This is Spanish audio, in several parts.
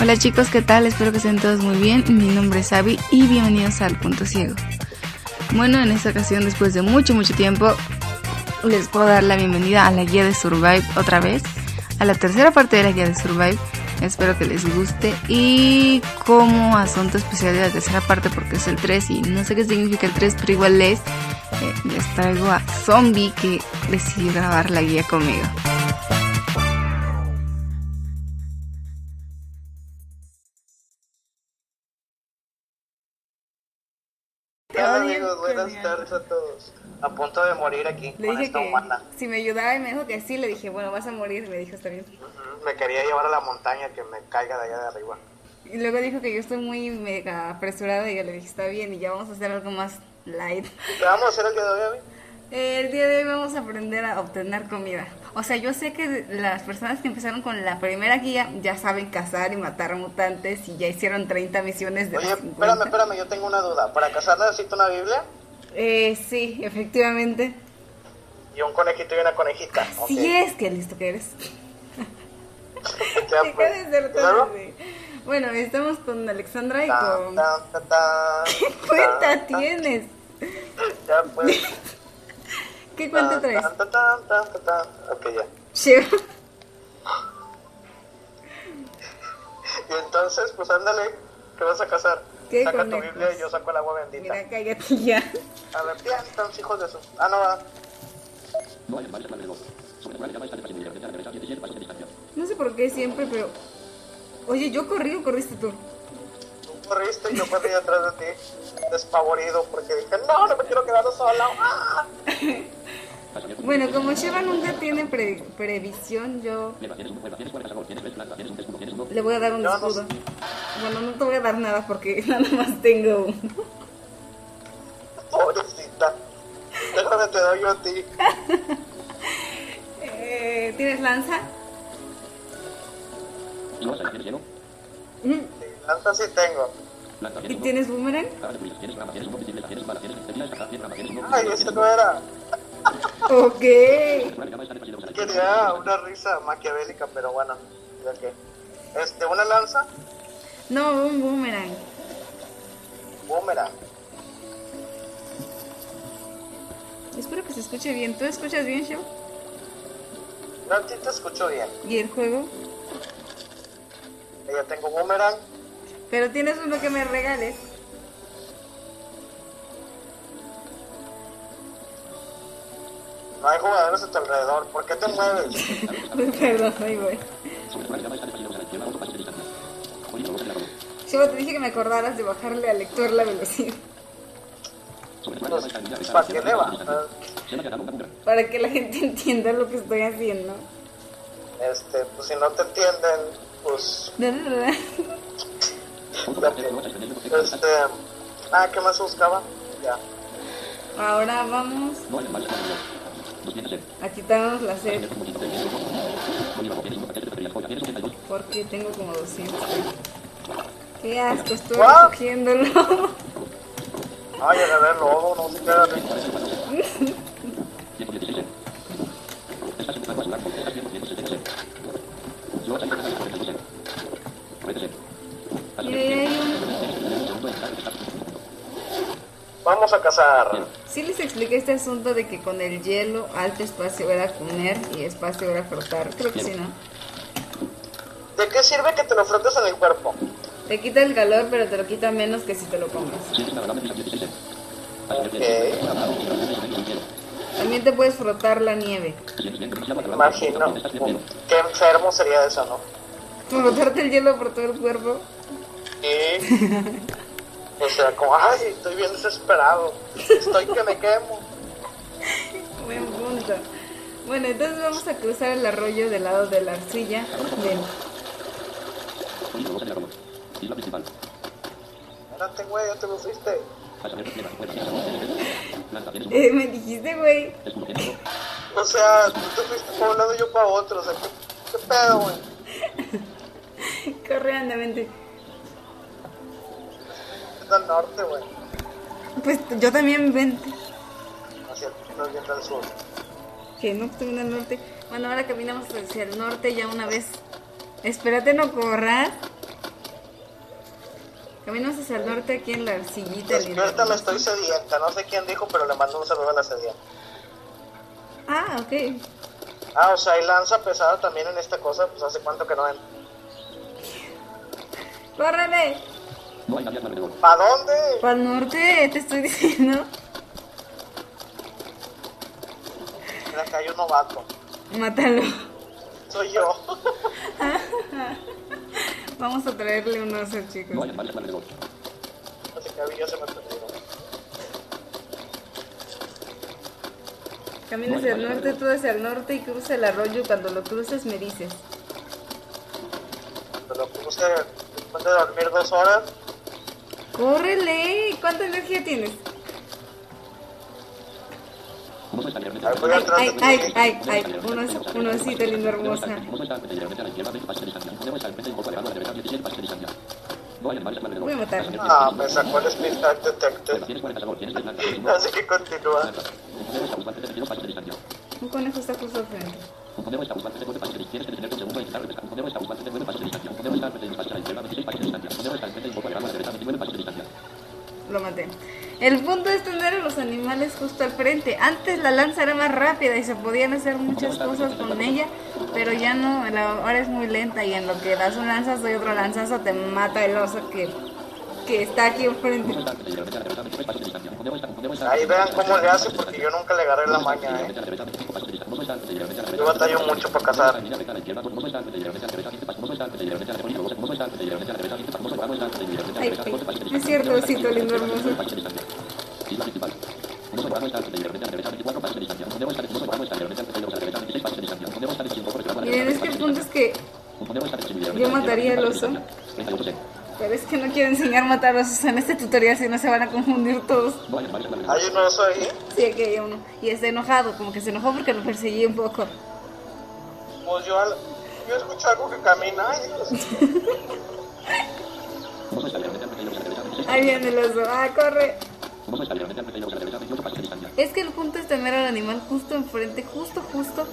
Hola chicos, ¿qué tal? Espero que estén todos muy bien. Mi nombre es Abby y bienvenidos al Punto Ciego. Bueno, en esta ocasión, después de mucho, mucho tiempo, les puedo dar la bienvenida a la guía de Survive otra vez, a la tercera parte de la guía de Survive. Espero que les guste y como asunto especial de la tercera parte, porque es el 3 y no sé qué significa el 3, pero igual les, eh, les traigo a Zombie que decidió grabar la guía conmigo. Buenas tardes a todos. A punto de morir aquí Le dije esta que humana. si me ayudaba y me dijo que sí, le dije, bueno, vas a morir, me dijo, está bien. Ujú, Me quería llevar a la montaña que me caiga de allá de arriba. Y luego dijo que yo estoy muy mega apresurada y yo le dije, está bien, y ya vamos a hacer algo más light. ¿Qué vamos a hacer el día de hoy? El día de hoy vamos a aprender a obtener comida. O sea, yo sé que las personas que empezaron con la primera guía ya saben cazar y matar mutantes y ya hicieron 30 misiones de Oye, espérame, 50. espérame, yo tengo una duda. ¿Para cazar necesito una Biblia? Eh, sí, efectivamente. Y un conejito y una conejita. Sí ok. es, que listo que eres. Ya, pues. así. Bueno, estamos con Alexandra y con... tan, tan, tan, ¿Qué cuenta tienes? Ya pues. ¿Qué cuenta traes? Ok, ya. Chido. Y entonces, pues ándale, ¿qué vas a cazar? ¿Qué Saca tu? Biblia y yo saco el agua bendita. Mira, cállate ya. A ver, bien, están hijos de su... Ah, no, va. No sé por qué siempre, pero... Oye, ¿yo corrí o corriste tú? Tú corriste y yo corrí detrás de ti, despavorido, porque dije, no, no me quiero quedar sola. ¡Ah! Bueno, como Sheva nunca tiene pre- previsión, yo le voy a dar un escudo. Bueno, no te voy a dar nada porque nada más tengo uno. Pobrecita. Déjame te doy yo a ti. Eh, ¿Tienes lanza? Mm, lanza sí tengo. ¿Y tienes boomerang? Ay, eso no era. Ok. Quería una risa maquiavélica, pero bueno, ya que. Este, una lanza, No, un boomerang. boomerang. Espero que se escuche bien. ¿Tú escuchas bien, Sheva? No, a ti te escucho bien. ¿Y el juego? Yo tengo boomerang. Pero tienes uno que me regales. No hay jugadores a tu alrededor. ¿Por qué te mueves? Perdón, ahí voy. Sheva, te dije que me acordaras de bajarle al lector la velocidad. Pues, ¿Para qué le va? Para que la gente entienda lo que estoy haciendo. Este, pues si no te entienden, pues. Este. Ah, ¿qué más buscaba? Ya. Ahora vamos a quitarnos la sed. Porque tengo como 200. Qué asco, estoy recogiéndolo. Ay, a ver, lobo, no se queda rico. Mira, ahí hay un... Vamos a cazar. Sí les expliqué este asunto de que con el hielo alto espacio era comer y espacio era frotar. Creo que sí, ¿no? ¿De qué sirve que te lo frotes en el cuerpo? Te quita el calor, pero te lo quita menos que si te lo comes. Ok. También te puedes frotar la nieve. Imagino. Qué enfermo sería eso, ¿no? Frotarte el hielo por todo el cuerpo. Y. O sea, como, ay, estoy bien desesperado. Estoy que me quemo. Buen punto. Bueno, entonces vamos a cruzar el arroyo del lado de la arcilla. Ven. Espérate, güey, ya te lo fuiste. Eh, me dijiste, güey. O sea, tú te fuiste para un lado y yo para otro. O sea, ¿qué, qué pedo, güey? Corre, anda, Es al norte, güey. Pues yo también vente. Hacia estás viendo al sur. Que no estoy viendo al norte. Bueno, ahora caminamos hacia el norte ya una vez. Espérate, no corras. Caminas hacia el norte aquí en la sillita. Es que ahorita me estoy sedienta, no sé quién dijo, pero le mando un saludo a la sedienta. Ah, ok. Ah, o sea, hay lanza pesada también en esta cosa, pues hace cuánto que no ven. ¡Córrele! ¿Para dónde? Para el norte, te estoy diciendo. Mira que hay un novato. Mátalo. Soy yo. Vamos a traerle un oso, chicos. Ya se me perdió. Camina hacia el norte, tú hacia el norte y cruza el arroyo. Cuando lo cruces me dices. Cuando lo puse después de dormir dos horas, ¡Córrele! ¿Cuánta energía tienes? Ay, ay, de ay, ay, ay. Un os- un osito lindo, hermosa. Voy a matar. Ah, me sacó el Detective. Así que continúa. Un conejo está justo al frente. Lo maté. El punto es tener a los animales justo al frente. Antes la lanza era más rápida y se podían hacer muchas cosas con ella, pero ya no, ahora es muy lenta y en lo que das un lanzazo y otro lanzazo te mata el oso que, que está aquí enfrente. Ahí vean cómo le hace porque yo nunca le agarré la maña, eh. Yo batallo mucho para cazar. Ay, ay, es cierto, osito lindo hermoso. Miren, es que el punto es que yo mataría al oso, pero es que no quiero enseñar a matar osos en este tutorial si no se van a confundir todos. Hay un oso ahí. Sí, aquí hay uno. Y está enojado, como que se enojó porque lo perseguí un poco. Pues yo, al- yo escucho algo que camina. y- Ahí viene el oso. ¡Ah, corre! Es que el punto es tener al animal justo enfrente, justo, justo,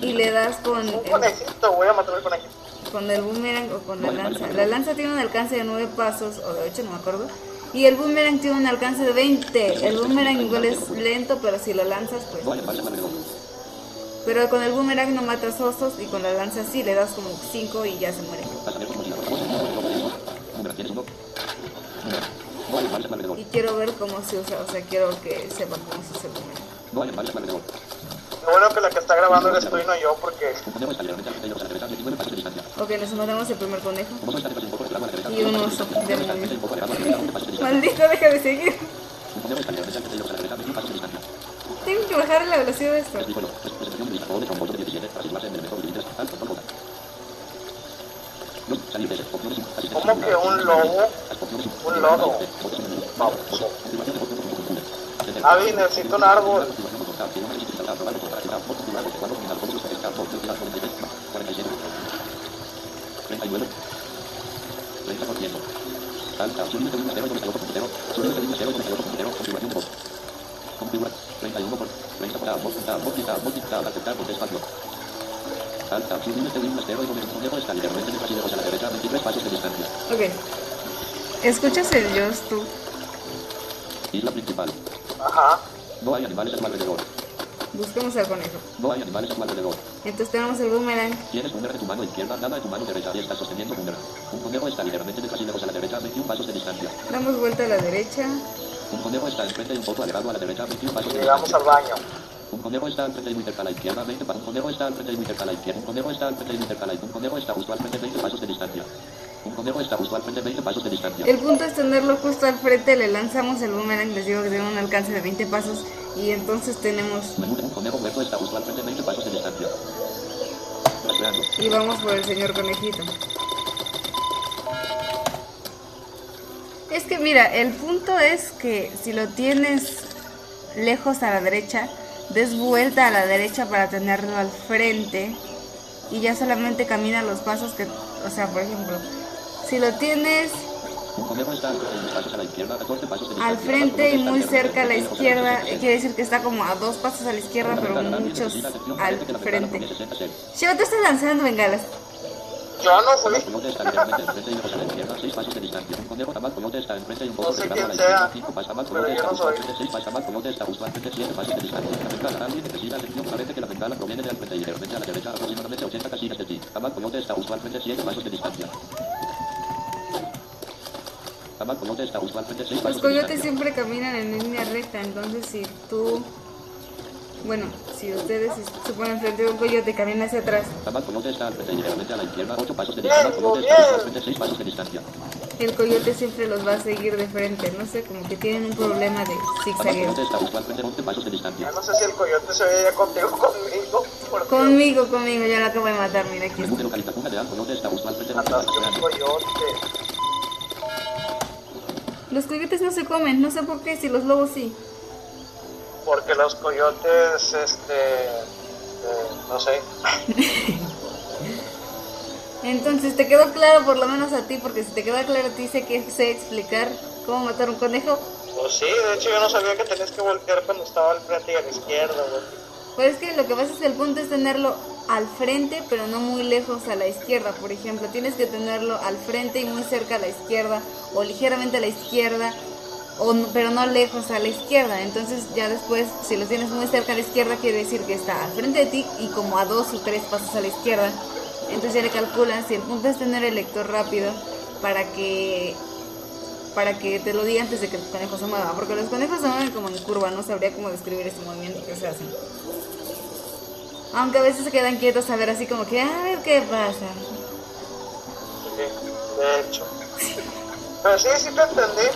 y le das con Un conejito, voy a matar al conejito. Con el boomerang o con la lanza. La lanza tiene un alcance de 9 pasos, o de 8, no me acuerdo. Y el boomerang tiene un alcance de 20. El boomerang igual es lento, pero si lo lanzas, pues... Pero con el boomerang no matas osos y con la lanza sí, le das como 5 y ya se muere. Y quiero ver cómo se usa, o sea, quiero que sepan cómo se usa el boomerang. Lo bueno que la que está grabando eres tú y no yo porque Ok, nos matamos el primer conejo. Y un oso. Maldito, deja de seguir. Tengo que bajar la velocidad de esto. como que un lobo, un lodo. Baboso. Avi, necesito un árbol. Ok. ¿Escuchas el Dios tú? Isla principal. Ajá. No hay animales a tu alrededor. Busquemos al conejo. No hay animales a tu alrededor. Entonces tenemos el boomerang. Tienes boomerang en tu mano izquierda, nada en tu mano derecha y estás sosteniendo boomerang. Un conejo está ligeramente detrás a la derecha, 21 pasos de distancia. Damos vuelta a la derecha. Un conejo está enfrente y un poco alejado a la derecha, 21 pasos de Llegamos distancia. al baño. Un conejo está al frente y muy cerca a la izquierda, 20 pasos. Un conejo está al frente y muy cerca a la izquierda. Un conejo está al frente y muy cerca a la izquierda. Un conejo está justo al frente, 20 pasos de distancia. Un conejo está justo al frente, 20 pasos de distancia. El punto es tenerlo justo al frente. Le lanzamos el boomerang. Les digo que tiene un alcance de 20 pasos. Y entonces tenemos. Un conejo muerto está justo al frente, 20 pasos de distancia. Rastreando. Y vamos por el señor conejito. Es que mira, el punto es que si lo tienes lejos a la derecha, des vuelta a la derecha para tenerlo al frente y ya solamente camina los pasos que, o sea, por ejemplo, si lo tienes al frente y muy pasos a la izquierda, 14 pasos de distancia. al frente y Un conejo muy está cerca a la izquierda, quiere decir que está como a dos pasos a la izquierda, pero muchos al frente. Shiva, tú estás lanzando bengalas. Yo no fui. Coyote está ligeramente enfrente y ojos a la izquierda, 6 pasos de distancia. Un conejo tamal coyote está enfrente y un poco No sé retirado a la quién sea, izquierda. 5 pasos tamal pero coyote yo está no justo al soy. Los coyotes siempre caminan en línea recta, entonces si tú, bueno, si ustedes se ponen frente a un coyote, caminan hacia atrás, Tamal coyote está al frente y ligeramente a la izquierda, 8 pasos de Bien, distancia. Coyote muy está justo al bien. frente, 6 pasos de distancia. el coyote siempre los va a seguir de frente, no sé, como que tienen un problema de zigzagueo. coyote está justo al frente, 11 pasos de distancia. Ya no sé si el coyote se veía contigo o conmigo. Conmigo, conmigo, yo lo acabo de matar, mira aquí está. Los coyotes no se comen, no sé por qué, si los lobos sí. Porque los coyotes, este. eh, no sé. Entonces, ¿te quedó claro por lo menos a ti? Porque si te queda claro a ti, sé que sé explicar cómo matar un conejo. Pues sí, de hecho yo no sabía que tenías que voltear cuando estaba al frente y a la izquierda, güey. Pues es que lo que pasa es que el punto es tenerlo al frente, pero no muy lejos a la izquierda. Por ejemplo, tienes que tenerlo al frente y muy cerca a la izquierda, o ligeramente a la izquierda, o, pero no lejos a la izquierda. Entonces ya después, si lo tienes muy cerca a la izquierda, quiere decir que está al frente de ti y como a dos o tres pasos a la izquierda. Entonces ya le calculas y el punto es tener el lector rápido para que para que te lo diga antes de que el conejo se mueva, porque los conejos se mueven como en curva, no sabría cómo describir este movimiento que se hacen. Aunque a veces se quedan quietos a ver así como que, a ver qué pasa. Sí, de hecho. Pero sí, sí te entendí.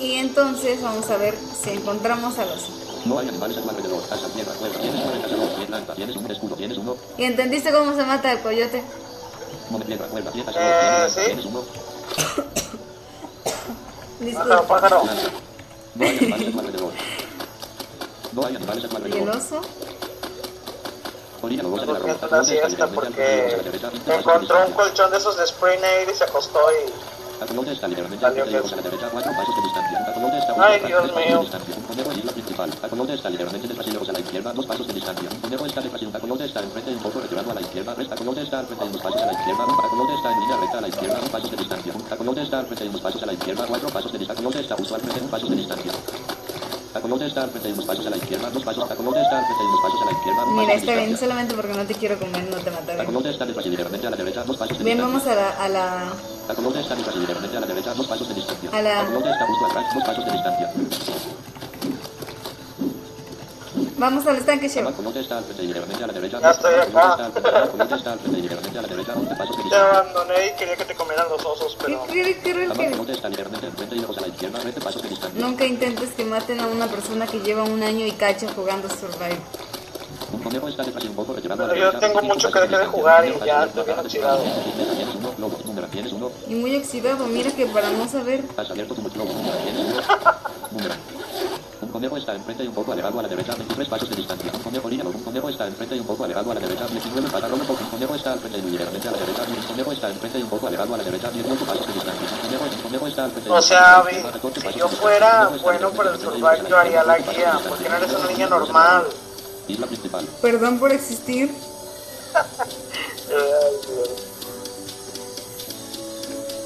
Y entonces vamos a ver si encontramos a los... No hay animales a tu alrededor. Casa, tierra, cueva. Tienes una cazador, tienes planta, tienes un escudo, tienes uno. ¿Y entendiste cómo se mata el coyote? No me tierra, cueva, tienes Eh, cazador, tienes sí. planta, tienes uno. Pájaro, Disculpa. pájaro. No hay animales a tu alrededor. No hay animales a tu ¿Y el oso? Durmiendo una siesta porque la derecha, 20 pasos de encontró un colchón de esos de spray nail y se acostó y La coyote está ligeramente al frente y ojos a la derecha, 4 pasos de distancia. La coyote está Ay, Dios a 3 pasos mío. de distancia. Un conejo en isla principal. La coyote está ligeramente detrás y ojos a la izquierda, 2 pasos de distancia. Un conejo está detrás y un coyote está enfrente y un poco retirado a la izquierda. Resta coyote está al frente y unos pasos a la izquierda. Un coyote está en línea recta a la izquierda, 2 pasos de distancia. Un coyote está al frente y unos pasos a la izquierda, 4 pasos de distancia. Coyote está justo al frente, 1 paso de distancia. Mira, está bien, solamente porque no te quiero comer, no te mataré. coyote está detrás y ligeramente a la derecha, 2 pasos de Bien, vamos a la, a la... A la derecha, 2 pasos de distancia. A la- La coyote está justo atrás, 2 pasos de distancia. Vamos al estanque, derecha. Ya estoy acá. coyote está al frente- La coyote está al frente y ligeramente a la derecha, 11 pasos de te abandoné y quería que te comieran los osos, ¿Qué pero qué La quiere? coyote está ligeramente enfrente y ojos a la izquierda, 13 pasos de distancia. Nunca intentes que maten a una persona que lleva un año y cacho jugando Survive. Pero yo tengo 25 mucho que dejé de jugar y ya estoy bien oxidado. Y muy oxidado, mira que para no saber... conejo está enfrente y un poco alejado a la derecha, 23 pasos de distancia. Un conejo línealo, un conejo está enfrente y un poco alejado a la derecha, 19 pasos, poco. Un conejo está al frente y ligeramente a la derecha, un conejo está enfrente y un poco alejado a la derecha, 18 pasos de distancia. Un conejo, un conejo está al frente y O un sea, poco a la Vi, izquierda, 14 si pasos yo fuera bueno para el survive, yo haría la guía, 14 porque no eres una niña normal. Isla principal. Perdón por existir. Ay, Dios.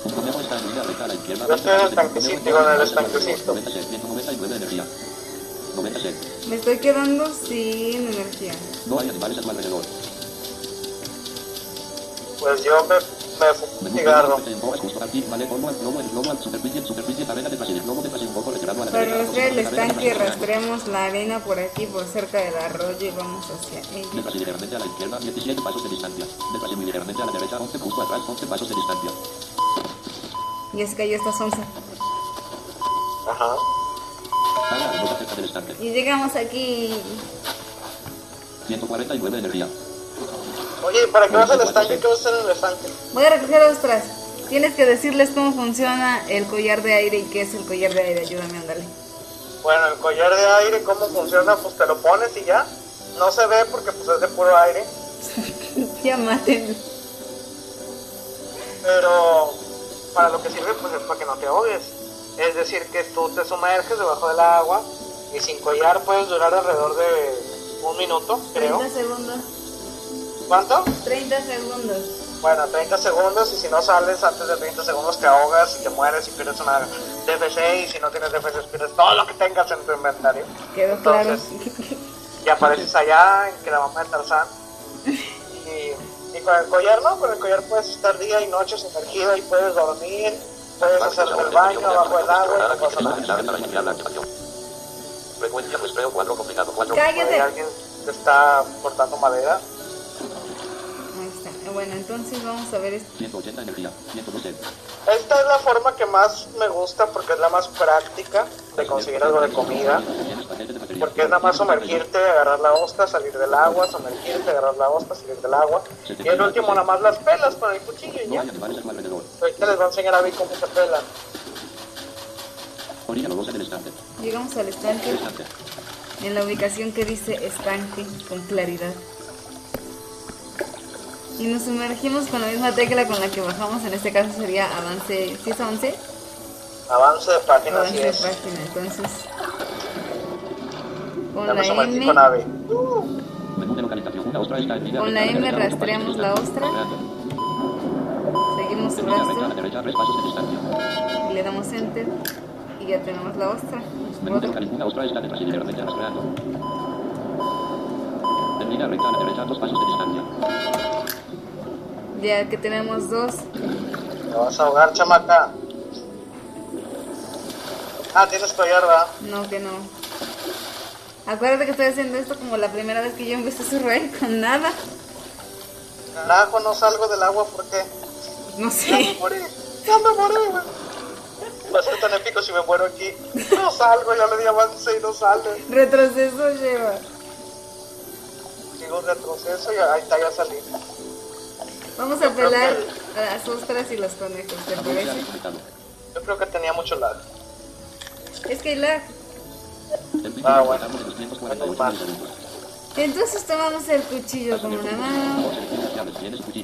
Un conejo está en línea recta a la izquierda. Yo estoy en el 20 pasos de tanquecito, en el estanquecito. 90 sed, 199 energía. 90 sed. Me estoy quedando sin energía. No hay animales a tu alrededor. Pues yo me, me fumo un cigarro. Para rastrear el estanque, rastreamos la arena por aquí, por cerca del arroyo y vamos hacia De ella. pasillo ligeramente a la izquierda, 17 pasos de distancia. De pasillo ligeramente a la derecha, 11 justo atrás, 11 pasos de distancia. Ya se cayó esta sonza. Ajá. Cerca del. Y llegamos aquí. 149 de energía. Oye, ¿y ¿para qué vas al estanque? ¿Qué vas a hacer en el estanque? Voy a recoger ostras. Tienes que decirles cómo funciona el collar de aire y qué es el collar de aire. Ayúdame, ándale. Bueno, el collar de aire, ¿cómo funciona? Pues te lo pones y ya. No se ve porque pues es de puro aire. ya maten. Pero para lo que sirve pues es para que no te ahogues. Es decir, que tú te sumerges debajo del agua y sin collar puedes durar alrededor de un minuto, creo. 30 segundos. ¿Cuánto? 30 segundos. Bueno, 30 segundos y si no sales antes de 30 segundos te ahogas y te mueres y pierdes una DFC y si no tienes DFC pierdes todo lo que tengas en tu inventario. Quedó claro. Entonces, Y apareces allá en que la mamá de Tarzán. Y, y con el collar no, con el collar puedes estar día y noche sumergido y puedes dormir, puedes hacer el baño bajo el agua y no pasa nada. Frecuencia muestreo 4 complicado 4. Cállate. Hay alguien está cortando madera. Bueno, entonces vamos a ver esto. 180 energía. 112. Esta es la forma que más me gusta porque es la más práctica de conseguir algo de comida. Porque es nada más sumergirte, agarrar la ostra, salir del agua, sumergirte, agarrar la ostra, salir del agua. Y el último nada más las pelas con el cuchillo y No ya. Ahorita les voy a enseñar a ver cómo se pelan. Llegamos al estanque en la ubicación que dice estanque con claridad. Y nos sumergimos con la misma tecla con la que bajamos, en este caso sería avance, ¿sí es avance? Avance de página, Avance de es. página, entonces. Con la M, con ave. La M rastreamos la ostra. Seguimos su rastro y le damos enter y ya tenemos la ostra. Línea recta a la derecha, dos pasos de distancia. Ya que tenemos dos, Te vas a ahogar, chamaca. Ah, tienes collar, ¿verdad? no que no. Acuérdate que estoy haciendo esto como la primera vez que yo empecé a surreír con nada. Carajo, no salgo del agua porque No ya me sé. morí. Ya me morí, güey. Va a ser tan épico si me muero aquí. No salgo, ya le di avance y no sale. Retroceso lleva. Sigo retroceso y ahí está, ya salí. Vamos a pelar a las ostras y los conejos, ¿te parece? Yo creo que tenía mucho lag. Es que lag. El pico Ah, de bueno. pasamos de 248 Menos mal. milisegundos. Entonces tomamos el cuchillo con una mano,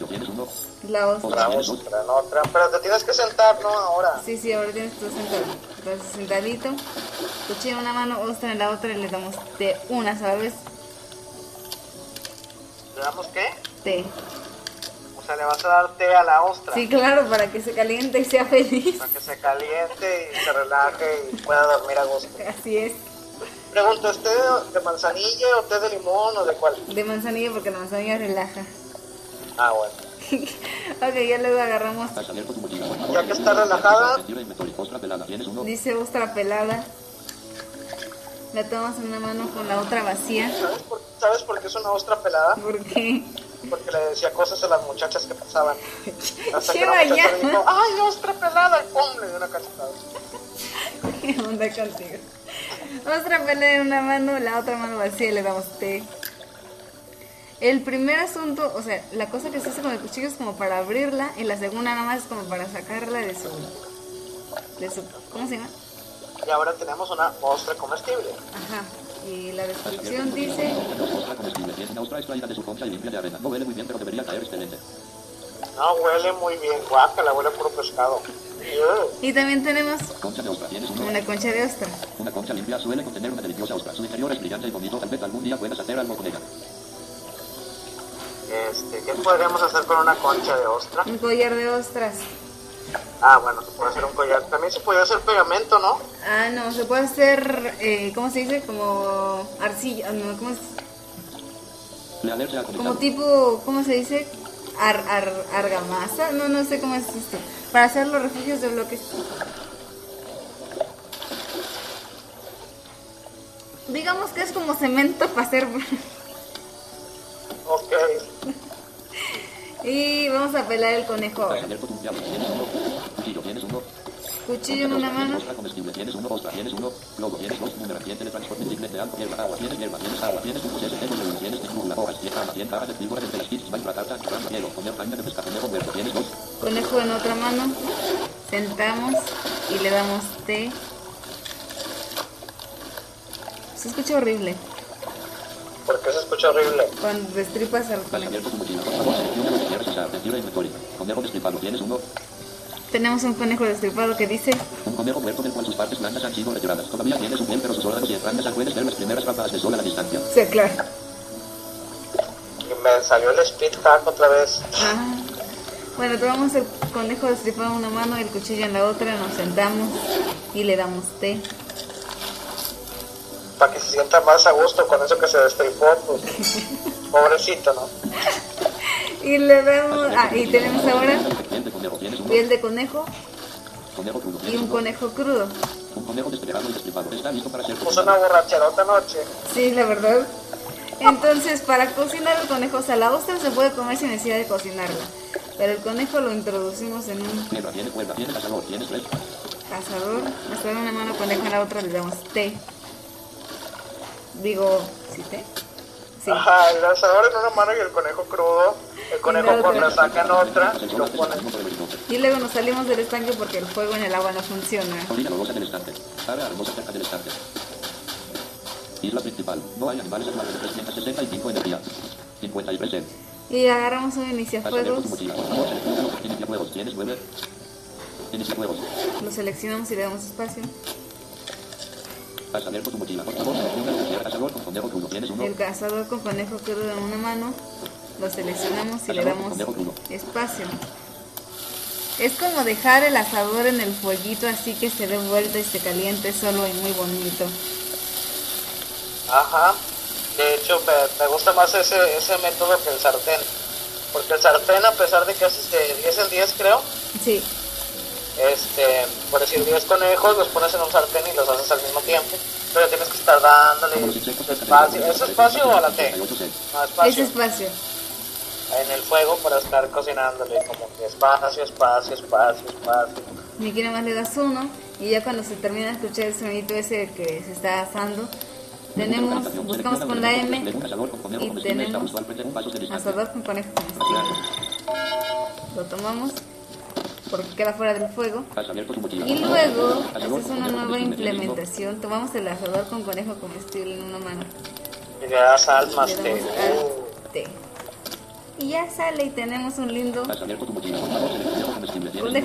tienes uno. la ostra. Otra, otra, en otra. Pero te tienes que sentar, ¿no? Ahora. Sí, sí, ahora tienes tú sentado. Entonces sentadito, cuchillo en una mano, ostra en la otra y le damos té una sola vez. ¿Le damos qué? Té. O sea, le vas a dar té a la ostra. Sí, claro, para que se caliente y sea feliz. Para que se caliente y se relaje y pueda dormir a gusto. Así es. Pregunto, ¿es té de manzanilla o té de limón o de cuál? De manzanilla porque la manzanilla relaja. Ah, bueno. ok, ya luego agarramos. Ya que está relajada. Dice ostra pelada. La tomas en una mano con la otra vacía. ¿Sabes por, ¿Sabes por qué es una ostra pelada? Porque Porque le decía cosas a las muchachas que pasaban. Hasta que. ¡ay, ostra pelada! Y pum, le dio una cachetada. ¿Qué onda contigo? Ostra pelada en una mano, la otra mano vacía y le damos té. El primer asunto, o sea, la cosa que se hace con el cuchillo es como para abrirla y la segunda nada más es como para sacarla de su... De su ¿Cómo se llama? Y ahora tenemos una ostra comestible. Ajá. Y la descripción dice... Ostra comestible. Tienes una ostra extraída de su concha y limpia de arena. No huele muy bien, pero debería caer excelente. No, huele muy bien, guácala, huele puro pescado. Y también tenemos Concha de ostra. Una concha de ostra. Una concha limpia suele contener una deliciosa ostra. Su interior es brillante y bonito. Tal vez algún día puedas hacer algo con ella. Este, ¿qué podríamos hacer con una concha de ostra? Un collar de ostras. Ah, bueno, se puede hacer un collar. También se puede hacer pegamento, ¿no? Ah, no, se puede hacer, eh, ¿cómo se dice? Como arcilla, no, ¿cómo, es? Como tipo, ¿cómo se dice? Ar, ar, argamasa, no, no sé cómo es esto. Para hacer los refugios de bloques. Digamos que es como cemento para hacer... Ok. Y vamos a pelar el conejo ahora. Cuchillo. En una mano. Conejo en otra mano. Sentamos y le damos té. Se escucha horrible Porque se escucha horrible. cuando destripas al. Por uno. Tenemos un conejo destripado que dice Un conejo muerto del cual sus partes blandas han sido retiradas. Todavía tiene su piel, pero sus órganos y entrañas puedes ver las primeras ráfagas de sol a la distancia. Sí, claro. Qué me salió el speed hack otra vez. Ah. Bueno, tomamos el conejo destripado en una mano y el cuchillo en la otra, nos sentamos y le damos té. Para que se sienta más a gusto con eso que se destripó, pues. Pobrecito, ¿no? Y le damos. Ah, y tenemos ahora Piel de conejo. Y un conejo crudo. Un conejo desplegado y destripado. Está listo para ser Puso cocinado. una borracherota anoche. Sí, la verdad. Entonces, para cocinar el conejo, o sea, la ostra se puede comer sin necesidad de cocinarla. Pero el conejo lo introducimos en un tiene cuerda, tiene cazador, tienes red. cazador. Nos da una mano conejo en la otra, le damos té. Digo, ¿sí té? Sí. Ajá, el lanzador en una mano y el conejo crudo. El conejo con la saca en otra y lo Personas pone. del mundo del horizonte. Y luego nos salimos del estanque porque el fuego en el agua no funciona. Colina rosa del estante. Área hermosa cerca del estante. Isla principal. No hay animales animales de 365 energía. 53 Y agarramos un iniciafuegos, con tu mochila. Por favor, selecciona Inicia juegos. Tienes 9. Inicia juegos. lo seleccionamos y le damos espacio. Con tu mochila. El cazador con conejo crudo en una mano, lo seleccionamos y le damos espacio. Es como dejar el asador en el fueguito así que se dé vuelta y se caliente solo y muy bonito. Ajá. De hecho, me, me gusta más ese, ese método que el sartén. Porque el sartén, a pesar de que haces de 10 en 10, creo, Sí, este, por decir 10 conejos, los pones en un sartén y los haces al mismo tiempo. Pero tienes que estar dándole espacio. ¿Es espacio o a la T? 38 C. No, es espacio. espacio. En el fuego para estar cocinándole. Como que espacio, espacio, espacio, espacio. Y aquí nomás le das uno y ya cuando se termina de escuchar el sonido ese que se está asando, tenemos, buscamos con la M y tenemos asador con conejo comestible. Lo tomamos porque queda fuera del fuego. Y luego, esta es una nueva implementación, tomamos el asador con conejo comestible en una mano. Y le das al más Le té. damos al té. Y ya sale y tenemos un lindo conejo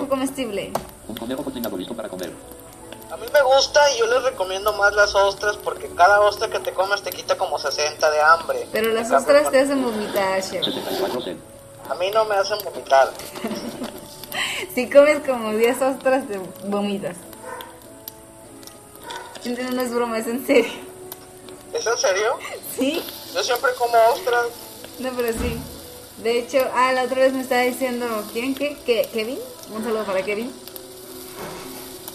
comestible. Un conejo cocinado listo para comer. A mí me gusta y yo les recomiendo más las ostras porque cada ostra que te comes te quita como 60 de hambre. Pero las ostras te hacen vomitar, chef. 74 C. A mí no me hacen vomitar. Si comes como 10 ostras, te vomitas. Entonces no es broma, es en serio. ¿Es en serio? ¿Sí? Yo siempre como ostras. No, pero sí. De hecho, ah, la otra vez me estaba diciendo, ¿quién qué? ¿Qué? ¿Kevin? Un saludo para Kevin.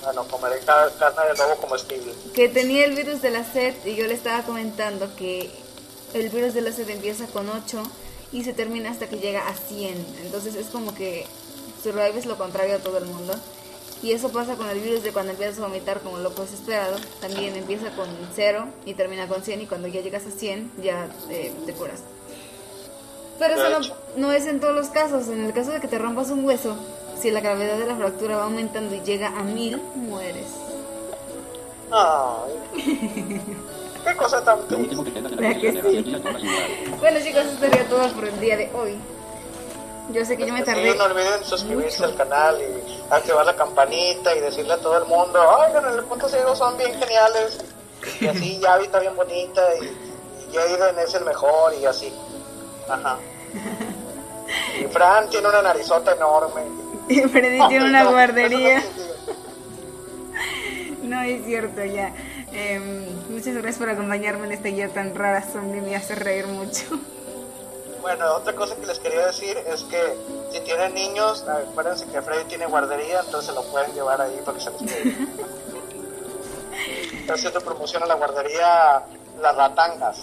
Bueno, comeré ca- carne de lobo comestible. Que tenía el virus de la sed y yo le estaba comentando que el virus de la sed empieza con 8 y se termina hasta que llega a 100. Entonces es como que Survive es lo contrario a todo el mundo. Y eso pasa con el virus de cuando empiezas a vomitar como loco desesperado. También empieza con 0 y termina con 100 y cuando ya llegas a 100 ya eh, te curas. Pero eso no, no es en todos los casos. En el caso de que te rompas un hueso, si la gravedad de la fractura va aumentando y llega a 1000, mueres. Ay. Qué cosa tan. Bueno chicos, eso sería todo por el día de hoy. Yo sé que yo me Sí, tardé. no olviden suscribirse mucho. al canal y activar la campanita y decirle a todo el mundo, oigan, el punto ciego son bien geniales. Y así Yavi está bien bonita y, y Jaden es el mejor y así. Ajá. Y Fran tiene una narizota enorme. Y Freddy tiene una No, guardería. no es cierto ya. Em, muchas gracias por acompañarme en esta guía tan rara. Zombie me hace reír mucho. Bueno, otra cosa que les quería decir es que si tienen niños, acuérdense que Freddy tiene guardería, entonces lo pueden llevar ahí para que se los quede. Está haciendo promoción a la guardería Las Ratangas.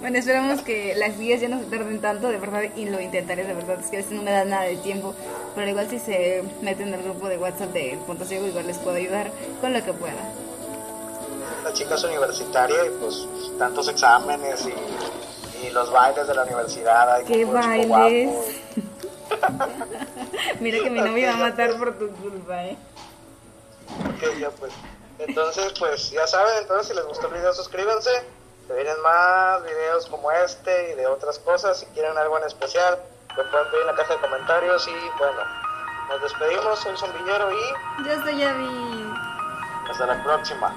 Bueno, esperamos que las guías ya no se tarden tanto, de verdad, y lo intentaré, de verdad, es que a veces no me da nada de tiempo, pero igual si se meten en el grupo de WhatsApp de Punto Ciego, igual les puedo ayudar con lo que pueda. La chica es universitaria y pues tantos exámenes y, y los bailes de la universidad. ¡Qué bailes! Mira que mi novio va a matar por tu culpa, ¿eh? Ok, ya pues. Entonces, pues ya saben, entonces si les gustó el video suscríbanse. Se vienen más videos como este y de otras cosas. Si quieren algo en especial, lo pueden pedir en la caja de comentarios. Y bueno, nos despedimos. Soy Zombillero y Yo soy Yavi. hasta la próxima.